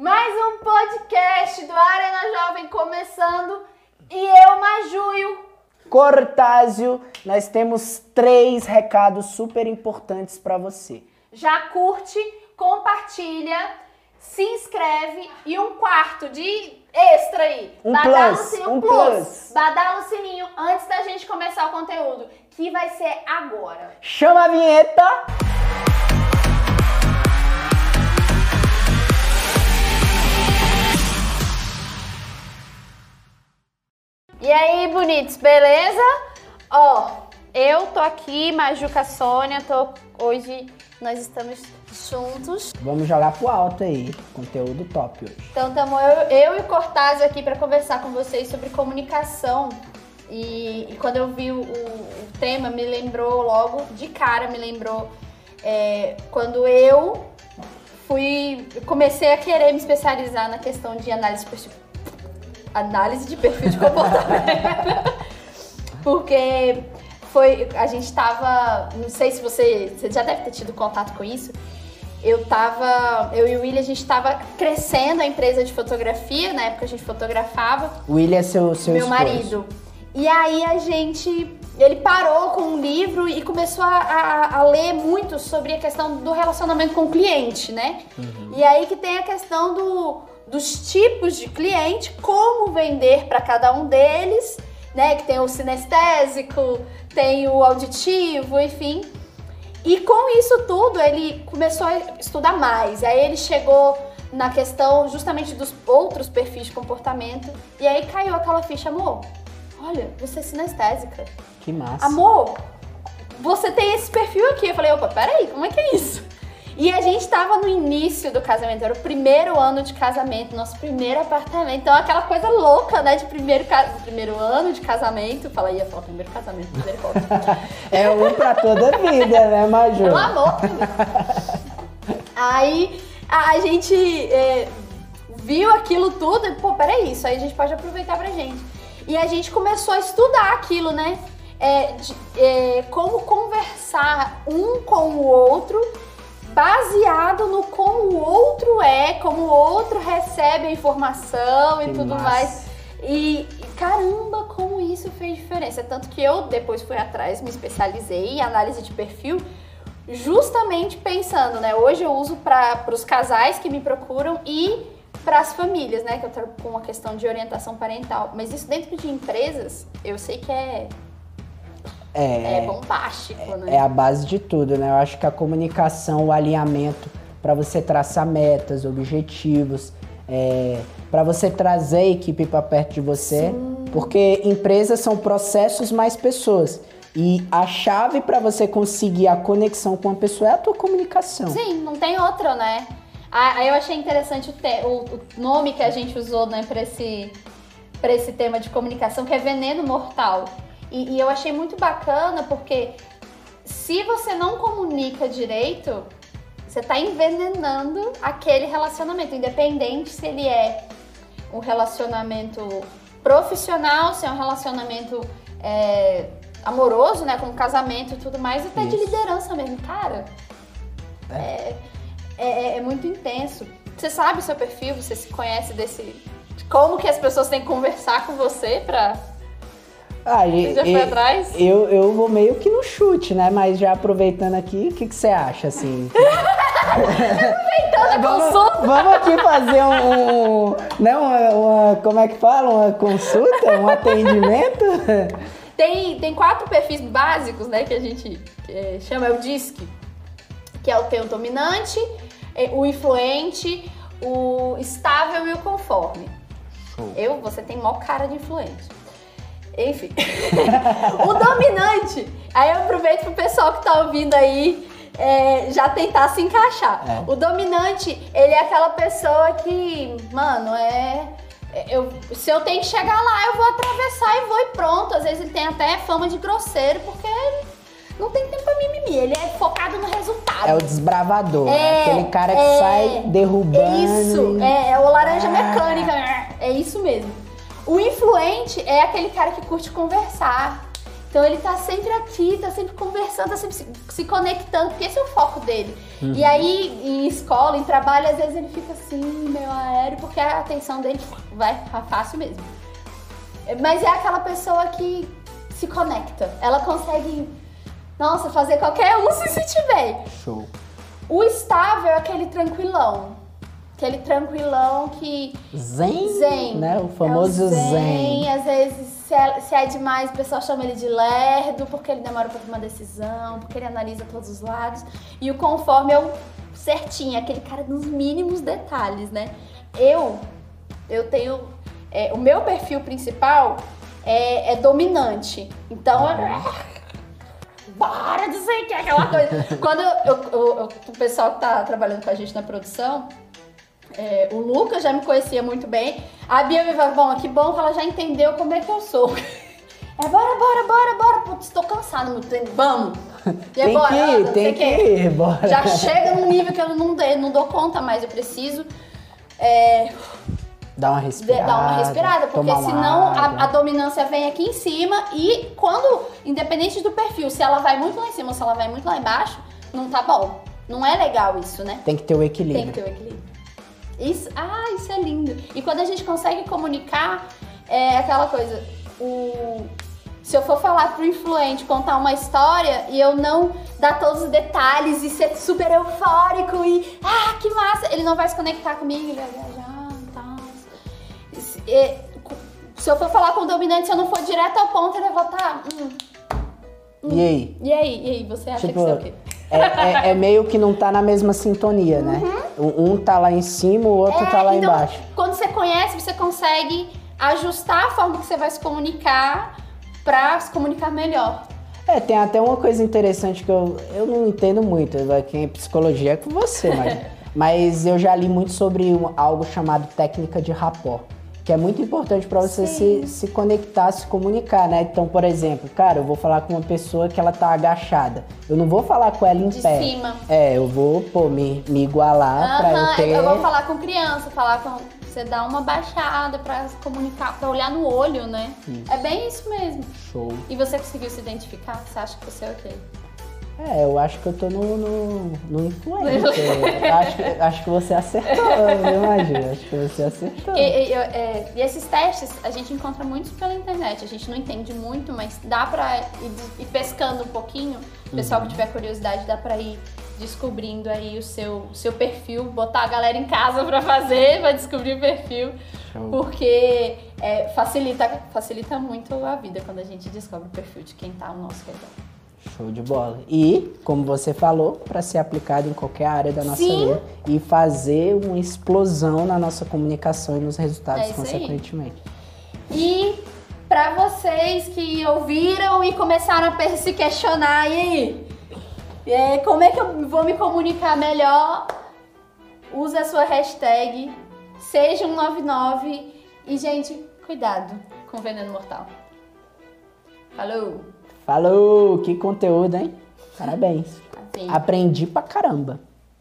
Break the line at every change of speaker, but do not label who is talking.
Mais um podcast do Arena Jovem começando e eu, Majuio.
Cortázio, nós temos três recados super importantes para você.
Já curte, compartilha, se inscreve e um quarto de extra aí.
Um
Badala
plus,
sininho,
um
plus.
plus.
Badala o sininho antes da gente começar o conteúdo, que vai ser agora.
Chama a vinheta!
E aí, bonitos, beleza? Ó, eu tô aqui, Majuca Sônia, tô hoje nós estamos juntos.
Vamos jogar pro alto aí, conteúdo top hoje.
Então estamos eu, eu e o Cortázio aqui para conversar com vocês sobre comunicação. E, e quando eu vi o, o, tema, me lembrou logo, de cara, me lembrou é, quando eu fui. comecei a querer me especializar na questão de análise análise de, perfil de comportamento. Porque foi. A gente tava. Não sei se você. Você já deve ter tido contato com isso eu tava. Eu e o William, a gente tava crescendo a empresa de fotografia, na época a gente fotografava.
O William é seu, seu
Meu
esposo.
marido. E aí a gente. Ele parou com um livro e começou a, a, a ler muito sobre a questão do relacionamento com o cliente, né? E aí que tem a questão do, dos tipos de cliente, como vender para cada um deles, né? Que tem o sinestésico, tem o auditivo, enfim. E com isso tudo, ele começou a estudar mais. Aí ele chegou na questão justamente dos outros perfis de comportamento. E aí caiu aquela ficha, amor. Olha, você é sinestésica.
Que massa.
Amor, você tem esse perfil aqui. Eu falei, opa, peraí, como é que é isso? E a gente tava no início do casamento, era o primeiro ano de casamento, nosso primeiro apartamento. Então, aquela coisa louca, né, de primeiro, ca- primeiro ano de casamento. Fala, ia falar primeiro casamento, primeiro encontro.
É um pra toda a vida, né, Maju?
Pelo amor. Aí a gente é, viu aquilo tudo e, pô, peraí, isso aí a gente pode aproveitar pra gente. E a gente começou a estudar aquilo, né? É, de- é, como conversar um com o outro baseado no como o outro é, como o outro recebe a informação e
Que
tudo
massa.
mais. E caramba, como isso fez diferença. Tanto que eu depois fui atrás, me especializei em análise de perfil, justamente pensando, né? Hoje eu uso para os casais que me procuram e para as famílias, né? Que eu trabalho com a questão de orientação parental. Mas isso dentro de empresas, eu sei que é, é,
É,
bombástico, né?
é a base de tudo, né? Eu acho que a comunicação, o alinhamento para você traçar metas, objetivos, é, para você trazer a equipe para perto de você, porque empresas são processos mais pessoas. E a chave para você conseguir a conexão com a pessoa é a tua comunicação.
Sim, não tem outra, né? Ah, Aí eu achei interessante o, te- o- o nome que a gente usou né, para esse, pra esse tema de comunicação, que é veneno mortal. E, e eu achei muito bacana porque se você não comunica direito, você tá envenenando aquele relacionamento, independente se ele é um relacionamento profissional, se é um relacionamento é, amoroso, né, com casamento e tudo mais, até de
Isso.
liderança mesmo, cara. É, é- é muito intenso. Você sabe o seu perfil, você se conhece desse. de Como que as pessoas têm que conversar com você pra.
Ah,
Você
e-
já foi
e-
atrás?
Eu, eu vou meio que no chute, né? Mas já aproveitando aqui, o que, que você acha, assim?
Então,
vamos,
consulta!
vamos aqui fazer um, um- né, uma, uma- como é que fala? Uma consulta, um atendimento?
Tem, tem quatro perfis básicos, né, que a gente é, chama, é o DISC, que é o tem o dominante, é, o influente, o estável e o conforme.
Show.
Eu, você tem mó cara de influente. Enfim. o dominante, aí eu aproveito pro pessoal que tá ouvindo aí é, já tentar se encaixar.
É.
O dominante, ele é aquela pessoa que, mano, é. é, Eu, se eu tenho que chegar lá, eu vou atravessar e vou e pronto. Às vezes ele tem até fama de grosseiro, porque ele não tem tempo pra mimimi. Ele é focado no resultado.
É o desbravador, né?
É,
aquele cara que
é,
sai derrubando.
Isso, é, é o laranja
Ah.
mecânica, é isso mesmo. O influente é aquele cara que curte conversar, Então ele tá sempre aqui, tá sempre conversando, tá sempre se, se conectando, porque esse é o foco dele.
Uhum.
E aí, em escola, em trabalho, às vezes ele fica assim, meio aéreo, porque a atenção dele vai fácil mesmo. Mas é aquela pessoa que se conecta. Ela consegue, nossa, fazer qualquer um se sentir bem.
Show.
O estável é aquele tranquilão. Aquele tranquilão que.
Zen,
Zen.
né? O famoso
é o
zen.
zen. Às vezes, se é, se é demais, o pessoal chama ele de lerdo, porque ele demora pra tomar decisão, porque ele analisa todos os lados. E o conforme é o certinho, é aquele cara dos mínimos detalhes, né? Eu, eu tenho. é, o meu perfil principal é, é dominante. Então, bora dizer que é aquela coisa. Quando eu, eu- eu- eu- o pessoal que tá trabalhando com a gente na produção, é, o Lucas já me conhecia muito bem. A Bia me falou, bom, que bom que ela já entendeu como é que eu sou. É, bora, bora, bora, bora. Putz, estou cansada treino. Vamos. E
Tem
bora,
que ir, tem que
quê.
ir, bora.
Já chega num nível que eu não, dei, não dou conta mais. Eu preciso é,
Dá uma respirada.
dar uma respirada, porque senão a, a dominância vem aqui em cima e quando, independente do perfil, se ela vai muito lá em cima ou se ela vai muito lá embaixo, não tá bom. Não é legal isso, né?
Tem que ter o equilíbrio.
Tem que ter o equilíbrio. Isso, ah, isso é lindo. E quando a gente consegue comunicar, é aquela coisa, o, se eu for falar pro influente, contar uma história e eu não dar todos os detalhes e ser super eufórico e, ah, que massa, ele não vai se conectar comigo, ele vai viajar e tal. Se- e, Se eu for falar com o dominante, se eu não for direto ao ponto, ele vai estar, hum,
E aí?
e aí, e aí, você acha
Tipo,
que você é o quê?
É, é- é meio que não tá na mesma sintonia, né? Um um tá lá em cima, o outro tá lá
então,
embaixo.
Quando você conhece, você consegue ajustar a forma que você vai se comunicar pra se comunicar melhor.
É, tem até uma coisa interessante que eu, eu não entendo muito. Quem é psicologia é com você, mas, mas eu já li muito sobre algo chamado técnica de rapport. Que é muito importante para você
Sim.
se, se conectar, se comunicar, né? Então, por exemplo, cara, eu vou falar com uma pessoa que ela tá agachada. Eu não vou falar com ela em
De
pé.
cima.
É, eu vou, pô, me, me igualar pra
Aham,
eu ter.
eu vou falar com criança, falar com. Você dá uma baixada pra se comunicar, pra olhar no olho, né? É bem isso mesmo.
Show.
E você conseguiu se identificar? Você acha que você é o quê?
É, eu acho que eu tô no, no, no influencer. Eu acho, que- acho que você acertou, viu, Magia? Acho que você acertou.
E, e- eu- é, e esses testes a gente encontra muitos pela internet. A gente não entende muito, mas dá pra ir, ir pescando um pouquinho. O pessoal que tiver curiosidade, dá pra ir descobrindo aí o seu, seu perfil, botar a galera em casa pra fazer, pra descobrir o perfil.
Show.
Porque é, facilita, facilita muito a vida quando a gente descobre o perfil de quem tá ao nosso redor.
Show de bola. E, como você falou, para ser aplicado em qualquer área da nossa
Sim.
vida e fazer uma explosão na nossa comunicação e nos resultados,
É isso aí.
consequentemente.
E pra vocês que ouviram e começaram a se questionar, e aí? É, como é que eu vou me comunicar melhor? Use a sua hashtag, seja um 99 e, gente, cuidado com o veneno mortal. Falou!
Falou! Que conteúdo, hein? Parabéns. Aprendi pra caramba.